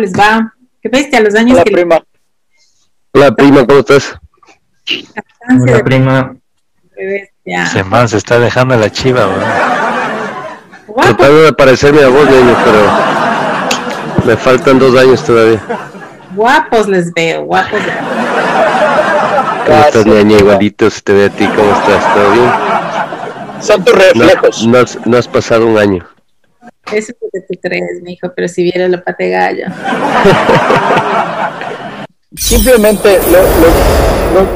¿Cómo les va? ¿Qué bestia los años Hola, que prima. Hola prima, ¿cómo estás? Hola, prima. Qué bestia. Se man, se está dejando la chiva. Guapo, Tratando de parecerme a vos, niño, pero me faltan dos años todavía. guapos les veo, guapos. les veo. ¿Cómo estás, niña? Igualito se te ve a ti, ¿cómo estás? ¿Todo bien? Son tus No, reflejos. no has, no has pasado un año. Eso es lo que tú crees, mijo, pero si viera la pate gallo. Simplemente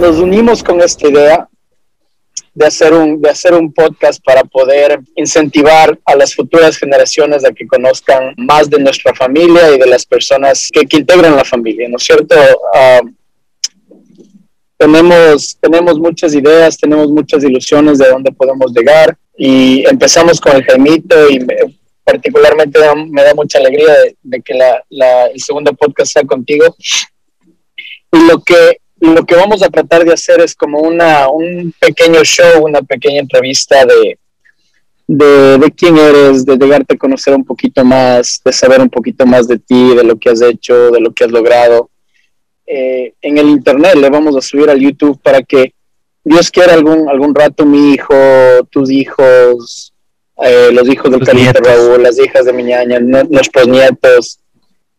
nos unimos con esta idea de hacer, un, de hacer un podcast para poder incentivar a las futuras generaciones a que conozcan más de nuestra familia y de las personas que, integran la familia, ¿no es cierto? Ah, tenemos, tenemos muchas ideas, tenemos muchas ilusiones de dónde podemos llegar y empezamos con el Jaimito y particularmente me da mucha alegría de, que la, la- el segundo podcast sea contigo. Y lo que, lo que vamos a tratar de hacer es como una, un pequeño show, una pequeña entrevista de, de, de quién eres, de llegarte a conocer un poquito más, de saber un poquito más de ti, de lo que has hecho, de lo que has logrado. Eh, en el internet le vamos a subir al YouTube para que Dios quiera algún, algún rato mi hijo, tus hijos, eh, los hijos del nietos. Raúl, las hijas de mi ñaña, nu- nuestros nietos,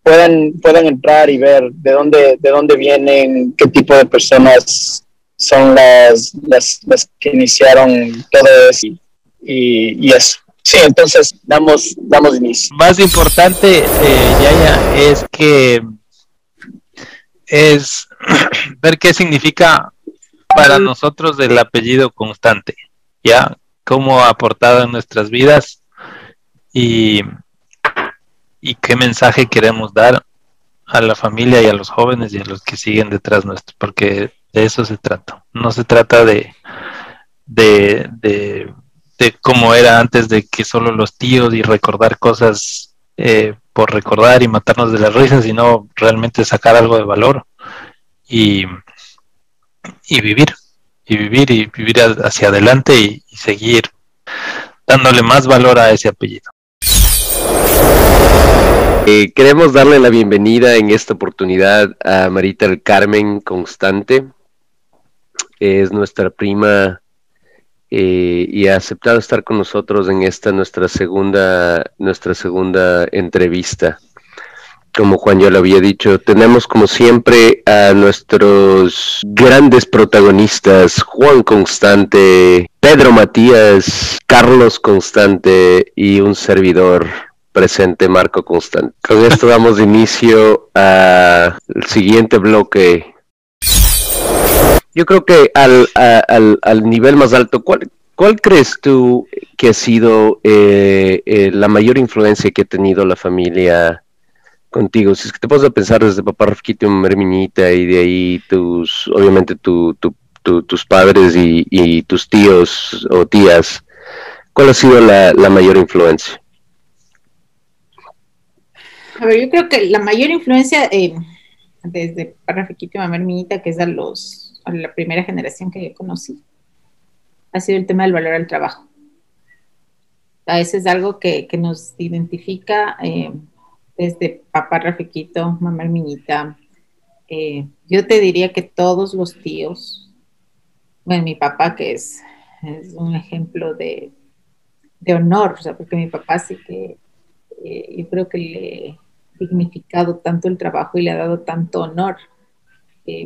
puedan, puedan entrar y ver de dónde, de dónde vienen, qué tipo de personas son las, las, las que iniciaron todo eso y, y, y eso. Sí, entonces damos, damos inicio. Más importante, eh, Yaya, es que es ver qué significa para nosotros el apellido constante, ¿ya? Cómo ha aportado en nuestras vidas y, qué mensaje queremos dar a la familia y a los jóvenes y a los que siguen detrás nuestro, porque de eso se trata. No se trata de, de, de, cómo era antes de que solo los tíos y recordar cosas eh, por recordar y matarnos de la risa, sino realmente sacar algo de valor y, y vivir, y vivir y vivir hacia adelante y, y seguir dándole más valor a ese apellido. Eh, queremos darle la bienvenida en esta oportunidad a Marita del Carmen Constante. Es nuestra prima eh, y ha aceptado estar con nosotros en esta nuestra segunda, nuestra segunda entrevista. Como Juan ya lo había dicho, tenemos como siempre a nuestros grandes protagonistas, Juan Constante, Pedro Matías, Carlos Constante y un servidor presente, Marco Constante. Con esto damos inicio al siguiente bloque. Yo creo que al, al, al nivel más alto, ¿cuál, cuál crees tú que ha sido eh, eh, la mayor influencia que ha tenido la familia contigo? Si es que te pones a pensar desde papá mamá Herminita y de ahí tus, obviamente tu, tu- tu- tus padres y, y tus tíos o tías, ¿cuál ha sido la, la mayor influencia? A ver, yo creo que la mayor influencia eh, desde Parrafiquito y Mamá que es a, los, a la primera generación que yo conocí, ha sido el tema del valor al trabajo. A veces es algo que, que nos identifica eh, desde papá Rafiquito, mamá Herminita. Eh, yo te diría que todos los tíos, bueno, mi papá que es, un ejemplo de, honor, o sea, porque mi papá sí que eh, yo creo que le he dignificado tanto el trabajo y le ha dado tanto honor.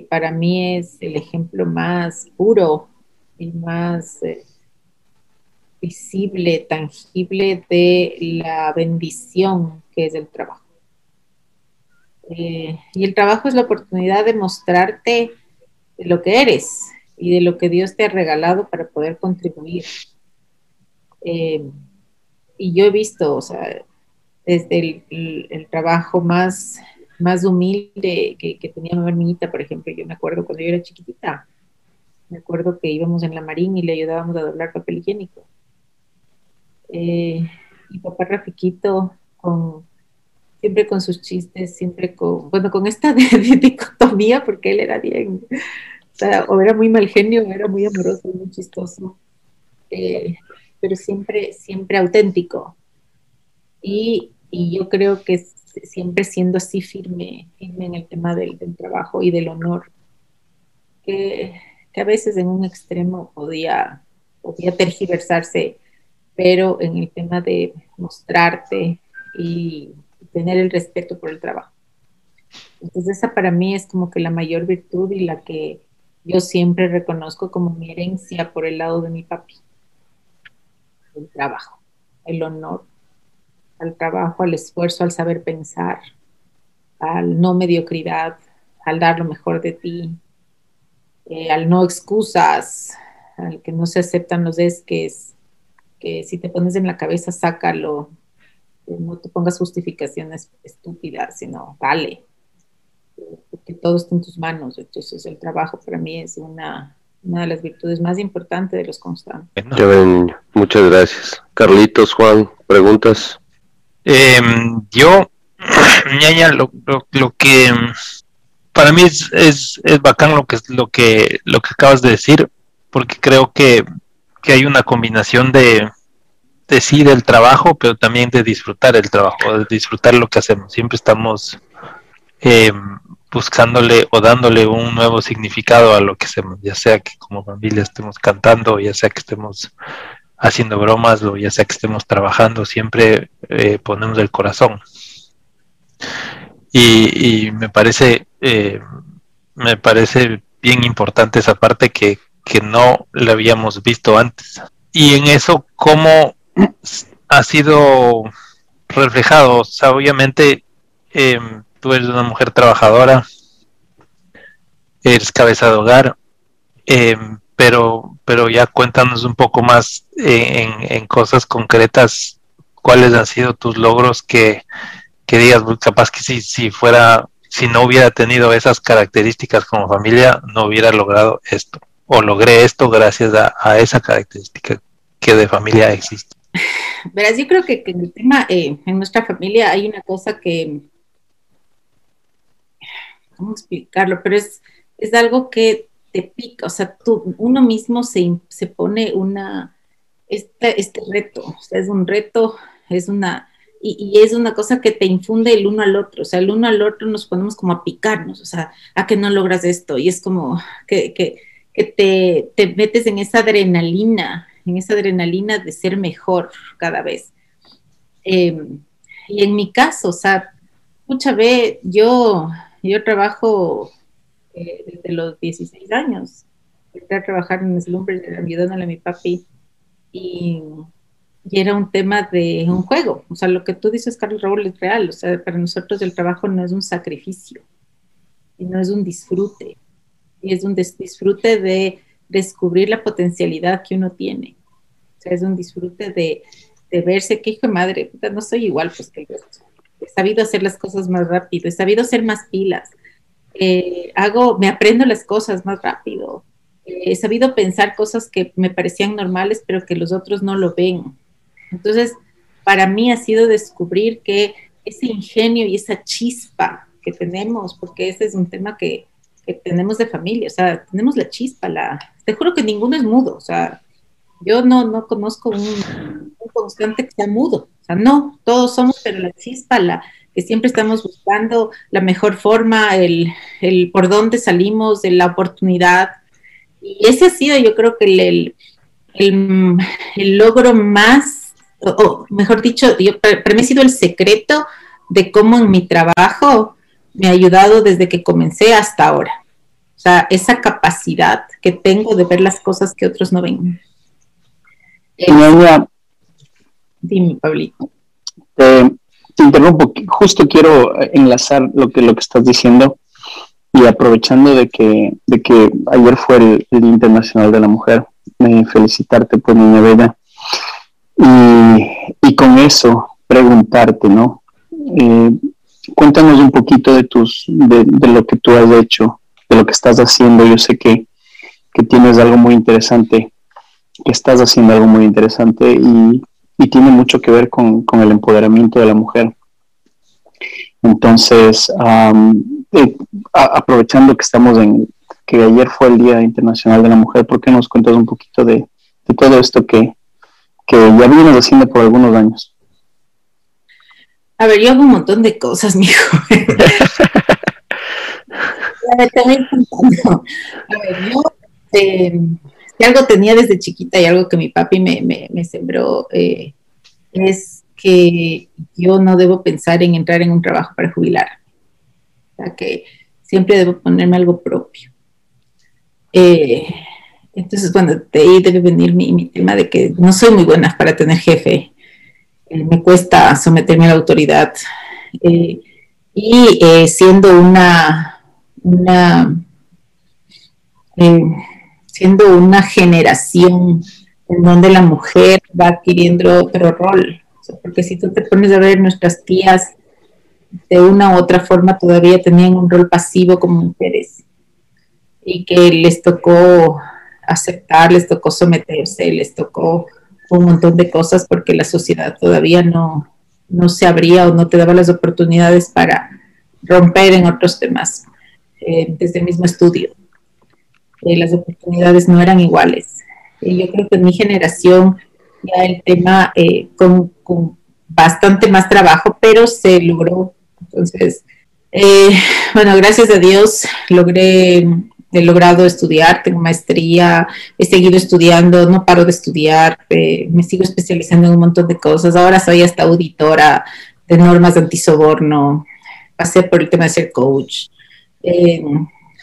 Para mí es el ejemplo más puro y más eh, visible, tangible de la bendición que es el trabajo. Eh, y el trabajo es la oportunidad de mostrarte lo que eres y de lo que Dios te ha regalado para poder contribuir. Eh, y yo he visto, o sea, desde el, trabajo más, más humilde que, tenía mi hermanita, por ejemplo, yo me acuerdo cuando yo era chiquitita, me acuerdo que íbamos en la marina y le ayudábamos a doblar papel higiénico. Eh, y papá Rafiquito, con, siempre con sus chistes, siempre con, bueno, con esta dicotomía, porque él era bien, o, sea, o era muy mal genio, o era muy amoroso, muy chistoso, eh, pero siempre, siempre auténtico. Y, y yo creo que siempre siendo así firme, en el tema del, trabajo y del honor, que, a veces en un extremo podía, podía tergiversarse, pero en el tema de mostrarte y tener el respeto por el trabajo. Entonces esa para mí es como que la mayor virtud y la que yo siempre reconozco como mi herencia por el lado de mi papi. El trabajo, el honor al trabajo, al esfuerzo, al saber pensar, al no mediocridad, al dar lo mejor de ti, eh, al no excusas, al que no se aceptan los es que si te pones en la cabeza, sácalo, no te pongas justificaciones estúpidas, sino dale, porque todo está en tus manos. Entonces el trabajo para mí es una, una de las virtudes más importantes de los constantes. muchas gracias. Carlitos, Juan, preguntas. Em, yo, ñaña, lo, lo, que para mí es, es, es, bacán lo que, lo, que, lo que acabas de decir, porque creo que, que hay una combinación de, de sí del trabajo, pero también de disfrutar el trabajo, de disfrutar lo que hacemos. Siempre estamos eh, buscándole o dándole un nuevo significado a lo que hacemos, ya sea que como familia estemos cantando, ya sea que estemos haciendo bromas o ya sea que estemos trabajando, siempre eh, ponemos el corazón. Y, me parece eh, me parece bien importante esa parte que, que no la habíamos visto antes. Y en eso, ¿cómo ha sido reflejado? O sea, obviamente eh, tú eres una mujer trabajadora, eres cabeza de hogar, eh, pero, pero ya cuéntanos un poco más en, cosas concretas, cuáles han sido tus logros que, que digas, capaz que si, si fuera, si no hubiera tenido esas características como familia, no hubiera logrado esto, o logré esto gracias a, esa característica que de familia existe. Verás, yo creo que, en el tema, eh, en nuestra familia hay una cosa que, ¿cómo explicarlo? Pero es, es algo que te pica, o sea, tú, uno mismo se, se pone una, este, este reto, o sea, es un reto, es una, y, es una cosa que te infunde el uno al otro, o sea, el uno al otro nos ponemos como a picarnos, o sea, a que no logras esto, y es como que, que, que te, te, metes en esa adrenalina, en esa adrenalina de ser mejor cada vez. Em, y en mi caso, o sea, mucha vez yo yo trabajo eh, desde los 16 años. Empecé a trabajar en Slumber, ayudándole a mi papi. Y, y, era un tema de un juego. O sea, lo que tú dices, Carlos Raúl, es real. O sea, para nosotros el trabajo no es un sacrificio, y no es un disfrute. Y es un disfrute de descubrir la potencialidad que uno tiene. Sea, es un disfrute de, de verse que hijo de madre, no soy igual pues que el he sabido hacer las cosas más rápido, he sabido ser más pilas, eh, hago, me aprendo las cosas más rápido, he sabido pensar cosas que me parecían normales, pero que los otros no lo ven. Entonces, para mí ha sido descubrir que ese ingenio y esa chispa que tenemos, porque ese es un tema que, que tenemos de familia, o sea, tenemos la chispa, la, te juro que ninguno es mudo, o sea, yo no, no conozco un, constante que sea mudo. O sea, no, todos somos, pero la chispa, la que siempre estamos buscando la mejor forma, el, el por dónde salimos, de la oportunidad. Y ese ha sido, yo creo que el, el, el logro más, o, mejor dicho, yo, para, mí ha sido el secreto de cómo en mi trabajo me ha ayudado desde que comencé hasta ahora. O sea, esa capacidad que tengo de ver las cosas que otros no ven. Dime, Pablito. te interrumpo, justo quiero enlazar lo que, lo que estás diciendo y aprovechando de que, de que ayer fue el, Día Internacional de la Mujer, felicitarte por mi bella y, y, con eso preguntarte, ¿no? Eh, cuéntanos un poquito de, tus, de, de, lo que tú has hecho, de lo que estás haciendo. Yo sé que, que tienes algo muy interesante que estás haciendo algo muy interesante y, tiene mucho que ver con, el empoderamiento de la mujer. Entonces, eh, aprovechando que estamos en, que ayer fue el Día Internacional de la Mujer, ¿por qué nos cuentas un poquito de, todo esto que, que ya vienes haciendo por algunos años? A ver, yo hago un montón de cosas, mijo. te voy contando. A ver, yo eh, si algo tenía desde chiquita y algo que mi papi me, sembró eh, es que yo no debo pensar en entrar en un trabajo para jubilar. O sea, que siempre debo ponerme algo propio. Eh, entonces, bueno, de ahí debe venir mi, mi, tema de que no soy muy buena para tener jefe. Eh, me cuesta someterme a la autoridad. y siendo una, una siendo una generación en donde la mujer va adquiriendo otro rol. porque si tú te pones a ver, nuestras tías de una u otra forma todavía tenían un rol pasivo como mujeres y que les tocó aceptar, les tocó someterse, les tocó un montón de cosas porque la sociedad todavía no, no se abría o no te daba las oportunidades para romper en otros temas eh, desde el mismo estudio. Eh, las oportunidades no eran iguales. Yo creo que en mi generación ya el tema eh, con, bastante más trabajo, pero se logró. Entonces, eh, bueno, gracias a Dios logré, he logrado estudiar, tengo maestría, he seguido estudiando, no paro de estudiar, me sigo especializando en un montón de cosas. Ahora soy hasta auditora de normas de antisoborno, pasé por el tema de ser coach,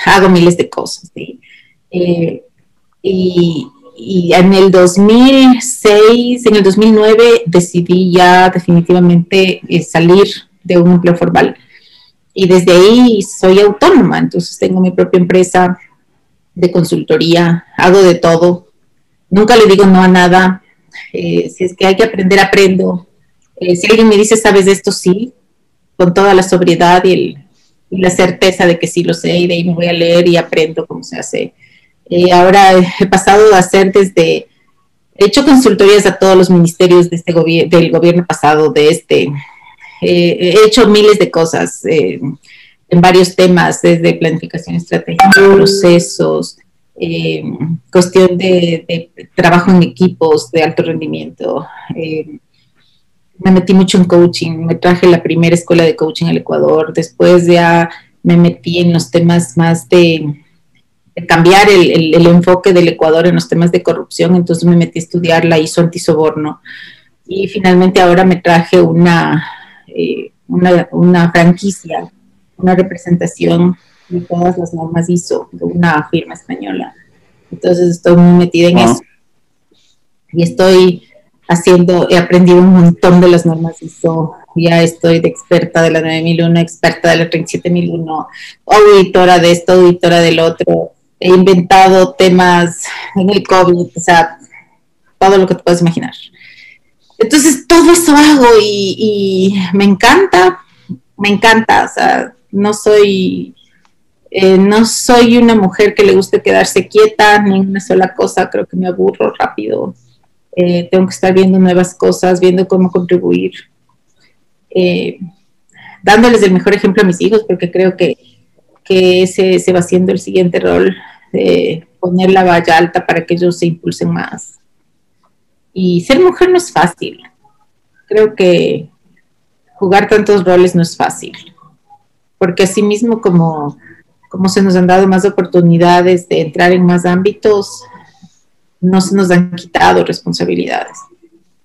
hago miles de cosas. ¿sí? Eh, y, en el 2006, en el 2009 decidí ya definitivamente eh, salir de un empleo formal. Y desde ahí soy autónoma, entonces tengo mi propia empresa de consultoría, hago de todo. Nunca le digo no a nada. Eh, si es que hay que aprender, aprendo. si alguien me dice, ¿sabes de esto? Sí, con toda la sobriedad y, y la certeza de que sí lo sé y de ahí me voy a leer y aprendo cómo se hace eh, ahora he pasado a hacer desde, he hecho consultorías a todos los ministerios de este del gobierno pasado, de este, eh, he hecho miles de cosas eh, en varios temas, desde planificación estratégica, procesos, cuestión de, trabajo en equipos de alto rendimiento. me metí mucho en coaching, me traje la primera escuela de coaching al Ecuador, después ya me metí en los temas más de cambiar el, el, enfoque del Ecuador en los temas de corrupción, entonces me metí a estudiar la ISO antisoborno. Y finalmente ahora me traje una, eh, una, una, franquicia, una representación de todas las normas ISO de una firma española. Entonces estoy muy metida en eso. Y estoy haciendo, he aprendido un montón de las normas ISO, ya estoy de experta de la 9001, experta de la 37001, auditora de esto, auditora del otro, he inventado temas en el COVID, o sea, todo lo que te puedes imaginar. Entonces, todo eso hago y, me encanta, me encanta, o sea, no soy, eh, no soy una mujer que le guste quedarse quieta ni una sola cosa, creo que me aburro rápido. Eh, tengo que estar viendo nuevas cosas, viendo cómo contribuir, eh, dándoles el mejor ejemplo a mis hijos, porque creo que que ese se va siendo el siguiente rol de poner la valla alta para que ellos se impulsen más. Y ser mujer no es fácil. Creo que jugar tantos roles no es fácil. Porque así mismo como, como se nos han dado más oportunidades de entrar en más ámbitos, no se nos han quitado responsabilidades.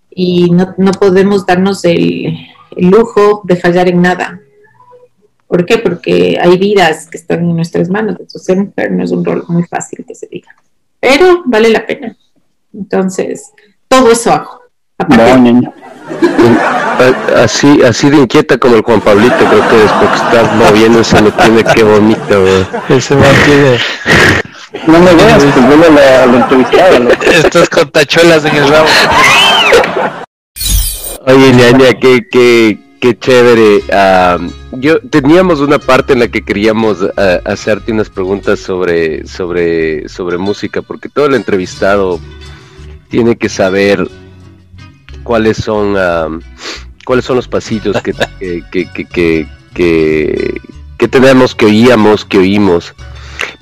Y no, no podemos darnos el lujo de fallar en nada ¿Por qué? Porque hay vidas que están en nuestras manos. Entonces, ser mujer no es un rol muy fácil que se diga. Pero vale la pena. Entonces, todo eso hago. Así, así de inquieta como el Juan Pablito, creo que después que estás moviéndose no tiene qué bonito, Ese tiene. No me veas, pues vuelve a la, entrevistada. Estás con tachuelas en el rabo. Oye, ñaña, qué, qué, qué chévere. yo teníamos una parte en la que queríamos hacerte unas preguntas sobre, sobre, sobre música, porque todo el entrevistado tiene que saber cuáles son cuáles son los pasillos que, que, que, que, tenemos, que oíamos, que oímos.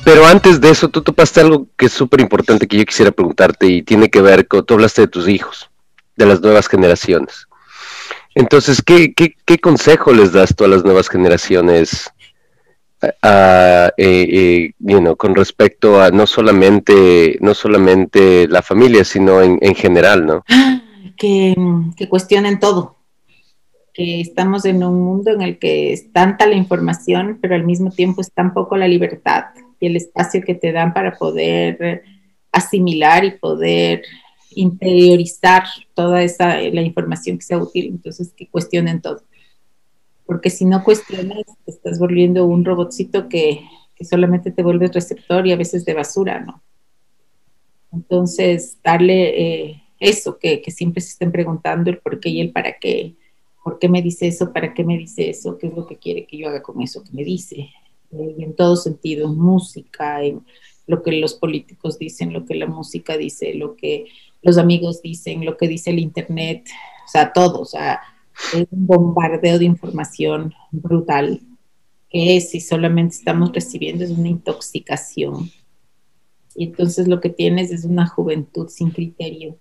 Pero antes de eso, tú topaste algo que es súper importante que yo quisiera preguntarte y tiene que ver con, tú hablaste de tus hijos, de las nuevas generaciones. Entonces, ¿qué, qué, qué consejo les das tú a las nuevas generaciones eh, eh, con respecto a no solamente, no solamente la familia, sino en, en general, ¿no? Que, que, cuestionen todo, que estamos en un mundo en el que es tanta la información, pero al mismo tiempo es tan poco la libertad y el espacio que te dan para poder asimilar y poder interiorizar toda esa la información que sea útil, entonces que cuestionen todo. Porque si no cuestionas, te estás volviendo un robotcito que, solamente te vuelves receptor y a veces de basura, ¿no? Entonces, darle eh, eso, que, siempre se estén preguntando el por qué y el para qué, por qué me dice eso, para qué me dice eso, qué es lo que quiere que yo haga con eso que me dice, eh, en todo sentido, en música, en lo que los políticos dicen, lo que la música dice, lo que los amigos dicen, lo que dice el internet, o sea, todo, o sea, es un bombardeo de información brutal que si solamente estamos recibiendo es una intoxicación. Y entonces lo que tienes es una juventud sin criterio,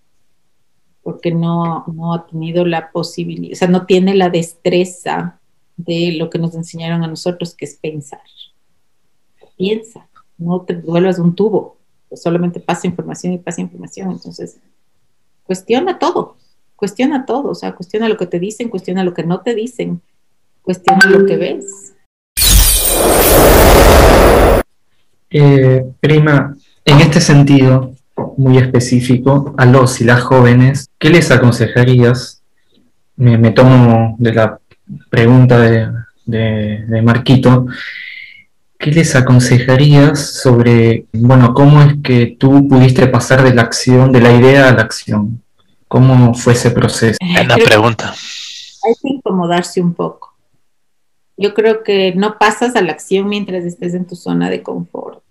porque no, no ha tenido la posibilidad, o sea, no tiene la destreza de lo que nos enseñaron a nosotros, que es pensar. Piensa, no te vuelvas un tubo, solamente pasa información y pasa información. Entonces, cuestiona todo cuestiona todo, o sea, cuestiona lo que te dicen, cuestiona lo que no te dicen, cuestiona lo que ves. Eh, prima, en este sentido muy específico, a los y las jóvenes, ¿qué les aconsejarías? Me, tomo de la pregunta de, de Marquito, ¿qué les aconsejarías sobre, bueno, cómo es que tú pudiste pasar de la acción, de la idea a la acción? ¿Cómo fue ese proceso? Buena pregunta. Hay que incomodarse un poco. Yo creo que no pasas a la acción mientras estés en tu zona de confort.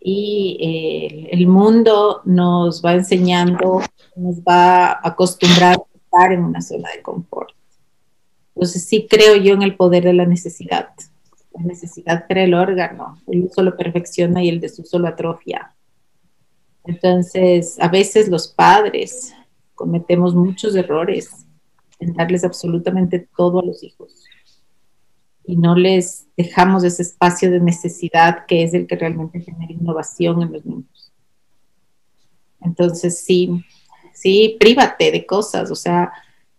Y eh, el mundo nos va enseñando, nos va acostumbrando a estar en una zona de confort. Entonces sí creo yo en el poder de la necesidad. La necesidad crea el órgano, el uso lo perfecciona y el desuso lo atrofia. Entonces, a veces los padres cometemos muchos errores en darles absolutamente todo a los hijos y no les dejamos ese espacio de necesidad que es el que realmente genera innovación en los niños. Entonces, sí, sí, prívate de cosas, o sea,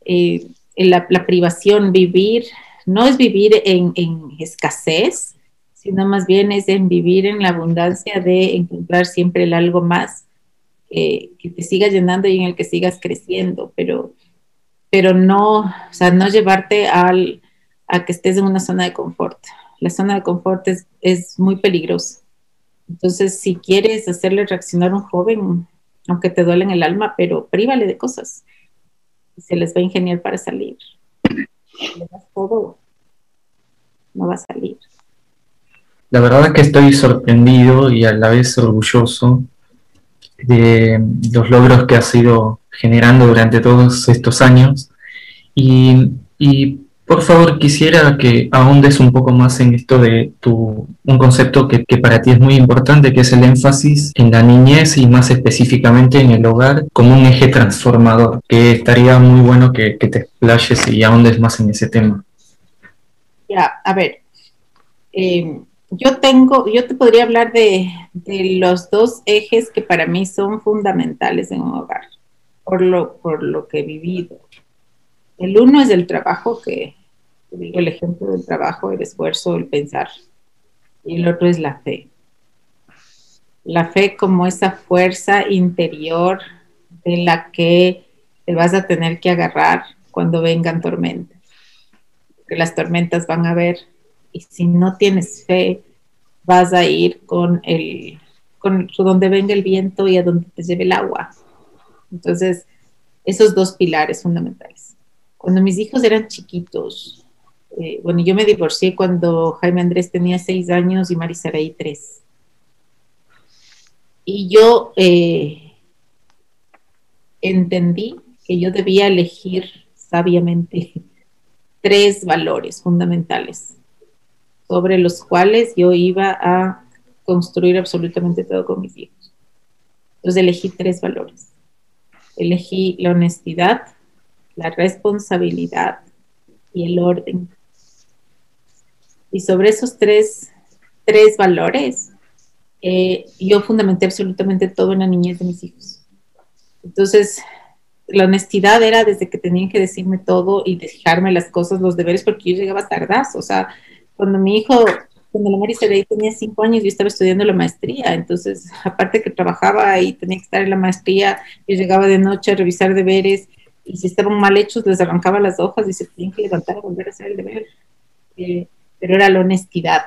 eh, la, privación, vivir, no es vivir en, escasez, sino más bien es en vivir en la abundancia de encontrar siempre el algo más que te siga llenando y en el que sigas creciendo, pero, pero no, o sea, no llevarte al, a que estés en una zona de confort. La zona de confort es, es muy peligrosa. Entonces, si quieres hacerle reaccionar a un joven, aunque te duele en el alma, pero prívale de cosas. Se les va a ingeniar para salir. Todo, no va a salir. La verdad es que estoy sorprendido y a la vez orgulloso de los logros que has ido generando durante todos estos años. Y, por favor quisiera que ahondes un poco más en esto de tu, un concepto que, para ti es muy importante, que es el énfasis en la niñez y más específicamente en el hogar como un eje transformador, que estaría muy bueno que, te explayes y ahondes más en ese tema. Ya, a ver, eh, yo tengo, yo te podría hablar de, los dos ejes que para mí son fundamentales en un hogar, por lo, por lo que he vivido. El uno es el trabajo, que digo el ejemplo del trabajo, el esfuerzo, el pensar. Y el otro es la fe. La fe como esa fuerza interior de la que te vas a tener que agarrar cuando vengan tormentas. Porque las tormentas van a ver y si no tienes fe, vas a ir con el, con donde venga el viento y a donde te lleve el agua. Entonces, esos dos pilares fundamentales. Cuando mis hijos eran chiquitos, eh, bueno, yo me divorcié cuando Jaime Andrés tenía seis años y Marisaraí tres. Y yo eh, entendí que yo debía elegir sabiamente tres valores fundamentales sobre los cuales yo iba a construir absolutamente todo con mis hijos. Entonces elegí tres valores. Elegí la honestidad, la responsabilidad y el orden. Y sobre esos tres, tres valores, eh, yo fundamenté absolutamente todo en la niñez de mis hijos. Entonces, la honestidad era desde que tenían que decirme todo y dejarme las cosas, los deberes, porque yo llegaba tardazo. O sea, cuando mi hijo, cuando la Mari tenía cinco años, yo estaba estudiando la maestría. Entonces, aparte que trabajaba y tenía que estar en la maestría, yo llegaba de noche a revisar deberes y si estaban mal hechos, les arrancaba las hojas y se tenían que levantar a volver a hacer el deber. Eh, pero era la honestidad,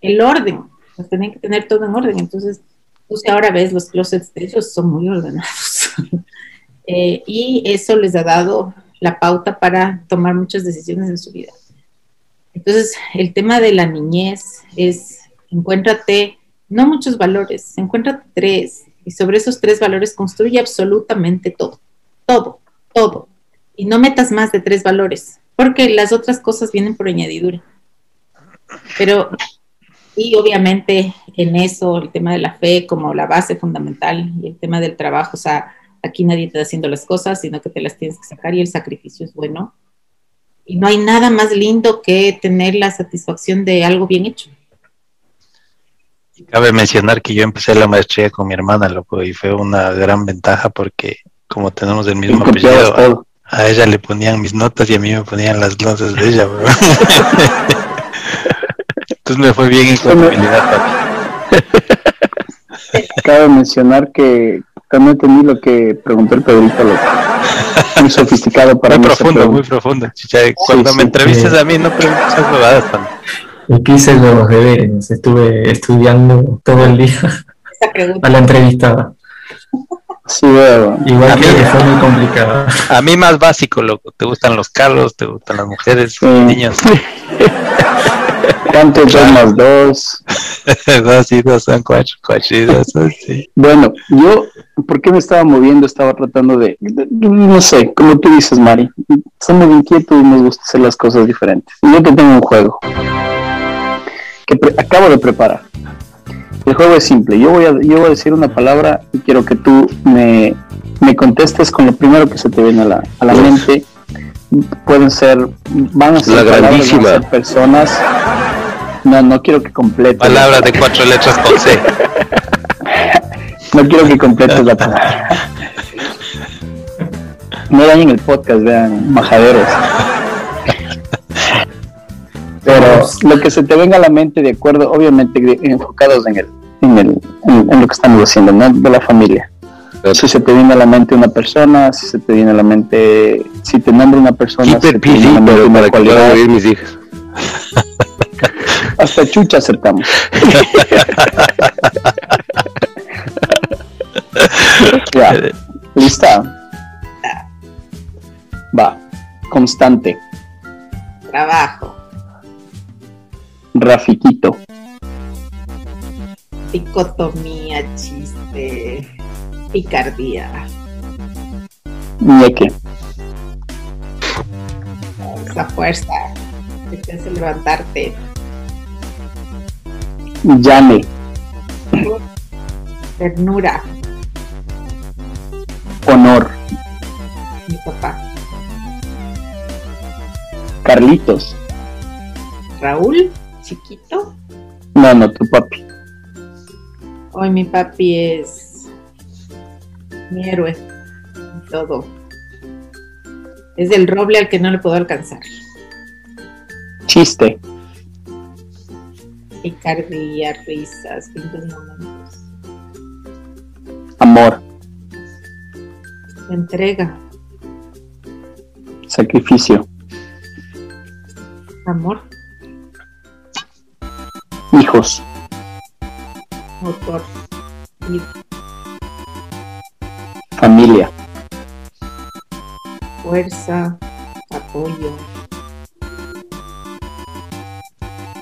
el orden, pues tenían que tener todo en orden. Entonces, tú si ahora ves los closets de ellos, son muy ordenados. Eh, y eso les ha dado la pauta para tomar muchas decisiones en su vida. Entonces, el tema de la niñez es, encuéntrate, no muchos valores, encuentra tres, y sobre esos tres valores construye absolutamente todo, todo, todo. Y no metas más de tres valores, porque las otras cosas vienen por añadidura. Pero, y obviamente en eso, el tema de la fe como la base fundamental y el tema del trabajo, o sea, aquí nadie te está haciendo las cosas, sino que te las tienes que sacar y el sacrificio es bueno. Y no hay nada más lindo que tener la satisfacción de algo bien hecho. Cabe mencionar que yo empecé la maestría con mi hermana, loco, y fue una gran ventaja porque como tenemos el mismo apellido, a, ella le ponían mis notas y a mí me ponían las notas de ella, bro. Entonces me fue bien en contabilidad. Cabe mencionar que no entendí lo que preguntó el Pedrito, muy sofisticado para Muy profundo, muy profundo. Cuando me entrevistas a mí no preguntes esas bobadas. Yo hice los deberes, estuve estudiando todo el día a la entrevistada. Sí, veo. Igual a que mí, fue muy complicado. A mí más básico, loco. Te gustan los carros, te gustan las mujeres, los niños. ¿Cuánto dos más dos? dos y dos son cuatro, cuatro y dos sí. Bueno, yo, ¿por qué me estaba moviendo? Estaba tratando de, no sé, como tú dices, Mari, somos inquietos y nos gusta hacer las cosas diferentes. Y yo te tengo un juego que acabo de preparar. El juego es simple. Yo voy a, yo voy a decir una palabra y quiero que tú me, me contestes con lo primero que se te viene a la, a la mente. Pueden ser, van a ser, palabras, van a ser personas no, no quiero que complete. Palabras de cuatro letras con C. no quiero que completes la palabra. No dañen el podcast, vean, majaderos. Pero lo que se te venga a la mente, de acuerdo, obviamente enfocados en el, en, el, en, lo que estamos haciendo, ¿no? De la familia. Si se te viene a la mente una persona, si se te viene a la mente, si te nombra una persona, si te viene a la mente una cualidad. mis hijas. Hasta chucha aceptamos. ya. ¿Lista? Va. Constante. Trabajo. Rafiquito. Dicotomía, chiste. Picardía. Ñeque. Esa fuerza que te hace levantarte. Llame. Ternura. Honor. Mi papá. Carlitos. Raúl, chiquito. No, no, tu papi. Hoy mi papi es mi héroe. Todo. Es el roble al que no le puedo alcanzar. Chiste picardía, risas, lindos momentos. Amor. Entrega. Sacrificio. Amor. Hijos. Motor. Familia. Fuerza. Apoyo.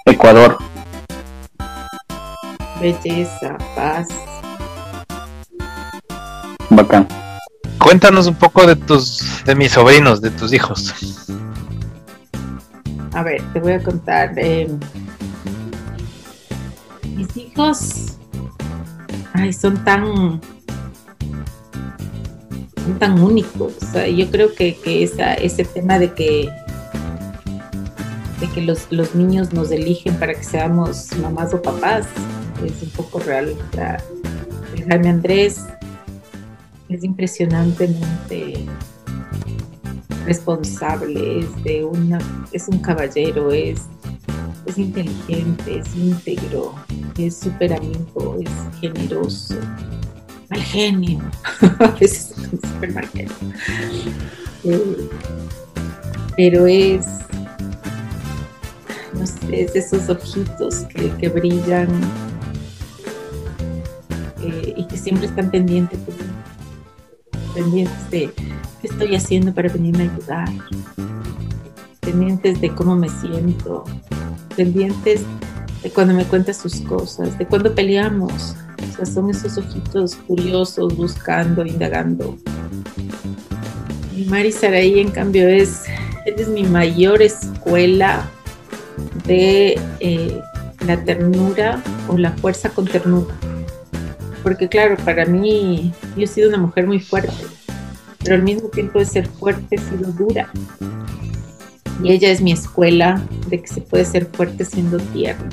Ecuador belleza, paz. Bacán. Cuéntanos un poco de tus, de mis sobrinos, de tus hijos. A ver, te voy a contar. Eh, ay, son tan, son tan únicos. O sea, yo creo que, que ese tema de que de que los, los, niños nos eligen para que seamos mamás o papás es un poco real. Jaime Andrés es impresionantemente responsable, es de una, es un caballero, es, inteligente, es íntegro, es súper amigo, es generoso, mal genio, es súper mal genio. Eh, pero es, no sé, es esos ojitos que, que brillan eh, y que siempre están pendientes, pendientes de qué estoy haciendo para venirme a ayudar, pendientes de cómo me siento, pendientes de cuando me cuenta sus cosas, de cuando peleamos. O sea, son esos ojitos curiosos, buscando, indagando. Y Mari Saraí, en cambio, es, es mi mayor escuela de eh, la ternura o la fuerza con ternura. Porque claro, para mí, yo he sido una mujer muy fuerte, pero al mismo tiempo de ser fuerte he sido dura. Y ella es mi escuela de que se puede ser fuerte siendo tierna.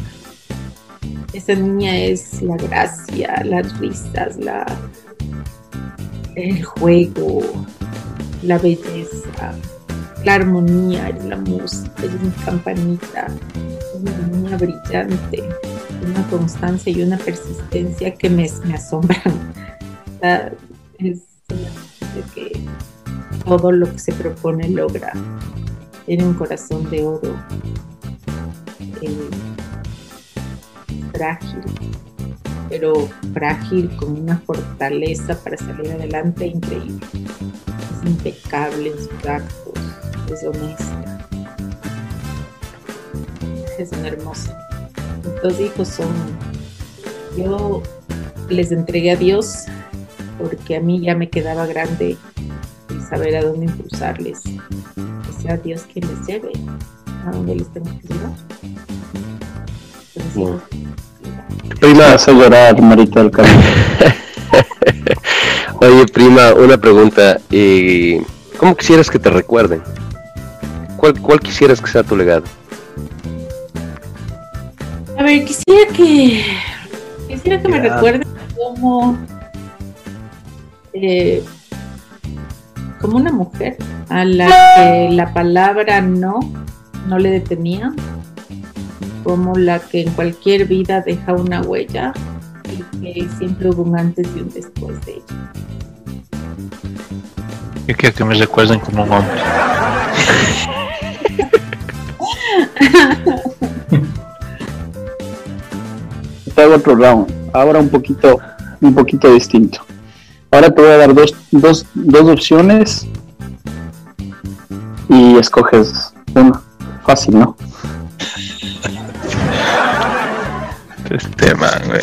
Esa niña es la gracia, las risas, la, el juego, la belleza, la armonía, es la música, es mi campanita, es una niña brillante, una constancia y una persistencia que me, asombran. es de que todo lo que se propone logra. Tiene un corazón de oro. Eh, frágil, pero frágil con una fortaleza para salir adelante increíble. Es impecable en sus actos, es honesta. Es una hermosa. Mis hijos son, yo les entregué a Dios porque a mí ya me quedaba grande el saber a dónde impulsarles. Sea Dios quien les lleve a donde les tengo que llevar. Entonces, Prima, vas a llorar, Marita del Carmen. Oye, prima, una pregunta. eh, ¿Cómo quisieras que te recuerden? ¿Cuál, ¿Cuál quisieras que sea tu legado? A ver, quisiera que quisiera que me recuerden como eh, como una mujer a la que la palabra no no le detenía, como la que en cualquier vida deja una huella y que siempre hubo un antes y un después de ella. Yo quiero que me recuerden como un hombre. Te hago otro round. Ahora un poquito, un poquito distinto. Ahora te voy a dar dos, dos, dos opciones y escoges una. Fácil, ¿no? Este man, güey.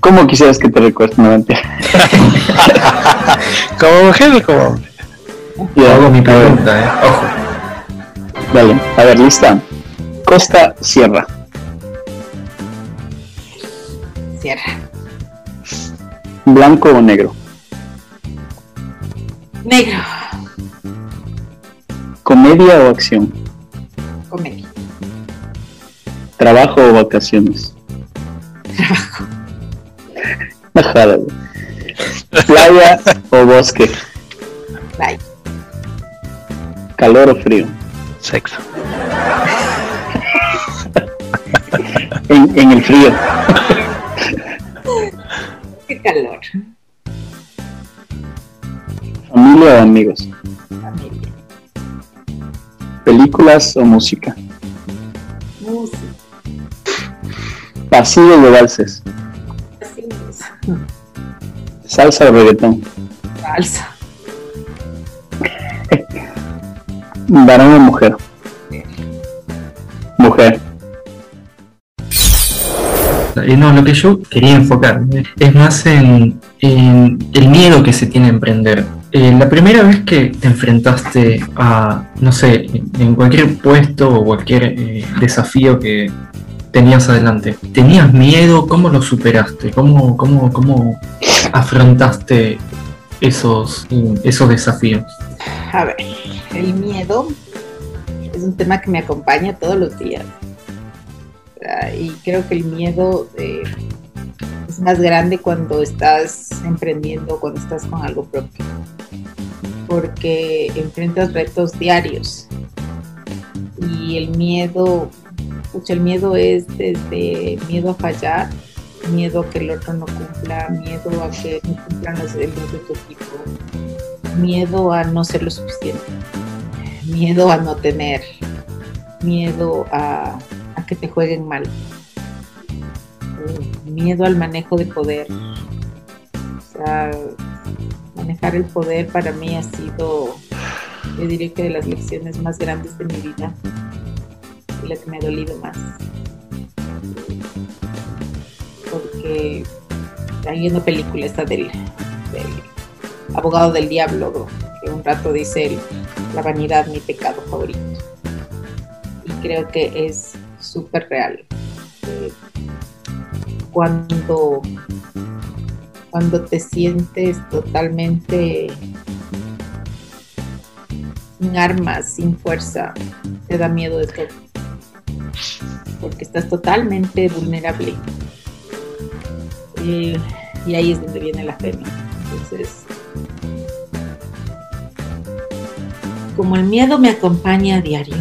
¿Cómo quisieras que te recuerden? No, mentira. Como mujer o como hombre. Yo hago mi pregunta, eh. Ojo. Dale, a ver, lista. Costa Sierra. Cierra. Blanco o negro. Negro. Comedia o acción. Comedia. Trabajo o vacaciones. Trabajo. Playa o bosque. Bye. Calor o frío. Sexo. En, en el frío. Qué calor. Familia o amigos. Familia. Películas o música. Música. Pasillos de valses. Es. Salsa o reggaetón. Salsa. Varón o mujer. Mujer. Eh, no, lo que yo quería enfocar es más en, en el miedo que se tiene a emprender. Eh, la primera vez que te enfrentaste a, no sé, en- cualquier puesto o cualquier eh, desafío que tenías adelante, ¿tenías miedo? ¿Cómo lo superaste? ¿Cómo, cómo, cómo afrontaste esos, esos desafíos? A ver, el miedo es un tema que me acompaña todos los días. Y creo que el miedo eh, es más grande cuando estás emprendiendo, cuando estás con algo propio. Porque enfrentas retos diarios. Y el miedo, el miedo es desde miedo a fallar, miedo a que el otro no cumpla, miedo a que no cumplan los deberes de tu equipo, miedo a no ser lo suficiente, miedo a no tener, miedo a, que te jueguen mal, miedo al manejo de poder. O sea, manejar el poder para mí ha sido, yo diría que de las lecciones más grandes de mi vida y la que me ha dolido más. Porque hay una película esta del, abogado del diablo que un rato dice la vanidad mi pecado favorito y creo que es súper real eh, cuando cuando te sientes totalmente sin armas, sin fuerza, te da miedo de todo. Porque estás totalmente vulnerable. Y ahí es donde viene la fe. Entonces, como el miedo me acompaña a diario,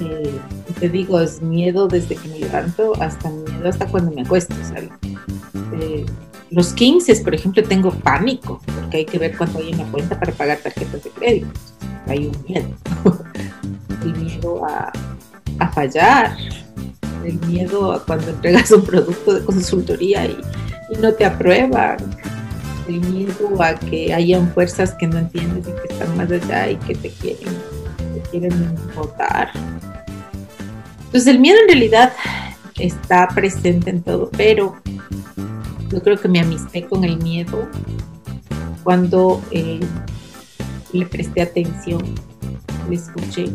eh, te digo, es miedo desde que me levanto hasta miedo hasta cuando me acuesto. Eh, los 15, por ejemplo, tengo pánico, porque hay que ver cuánto hay en la cuenta para pagar tarjetas de crédito. Hay un miedo. el miedo a, a fallar, el miedo a cuando entregas un producto de consultoría y, no te aprueban, el miedo a que hayan fuerzas que no entiendes y que están más allá y que te quieren, te quieren votar. Entonces el miedo en realidad está presente en todo, pero yo creo que me amisté con el miedo cuando eh, le presté atención, le escuché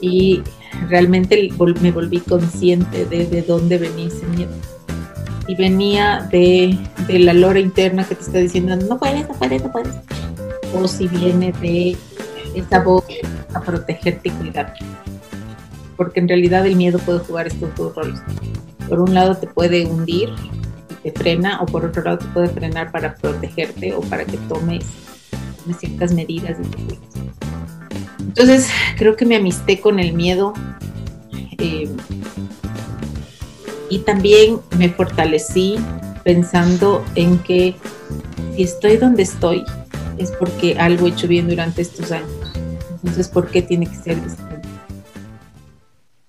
y realmente me volví consciente de, de dónde venía ese miedo. Y venía de, de, la lora interna que te está diciendo, no puedes, no puedes, no puedes. O si viene de esa voz a protegerte y cuidarte. Porque en realidad el miedo puede jugar estos dos roles. Por un lado te puede hundir te frena, o por otro lado te puede frenar para protegerte o para que tomes, ciertas medidas. Entonces creo que me amisté con el miedo eh, y también me fortalecí pensando en que si estoy donde estoy es porque algo he hecho bien durante estos años. Entonces, ¿por qué tiene que ser distinto?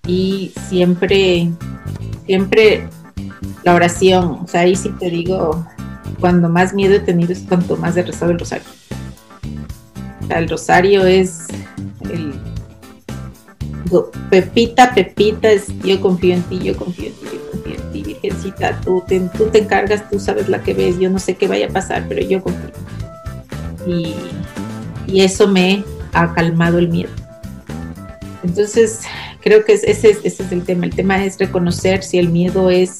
Y siempre, siempre la oración, o sea, ahí sí te digo, cuando más miedo he tenido es cuanto más he rezado el rosario. O sea, el rosario es el Pepita, Pepita, yo confío en ti, yo confío en ti, yo confío en ti, Virgencita, tú te, tú te encargas, tú sabes la que ves, yo no sé qué vaya a pasar, pero yo confío. Y, y eso me ha calmado el miedo. Entonces, creo que ese, ese es el tema. El tema es reconocer si el miedo es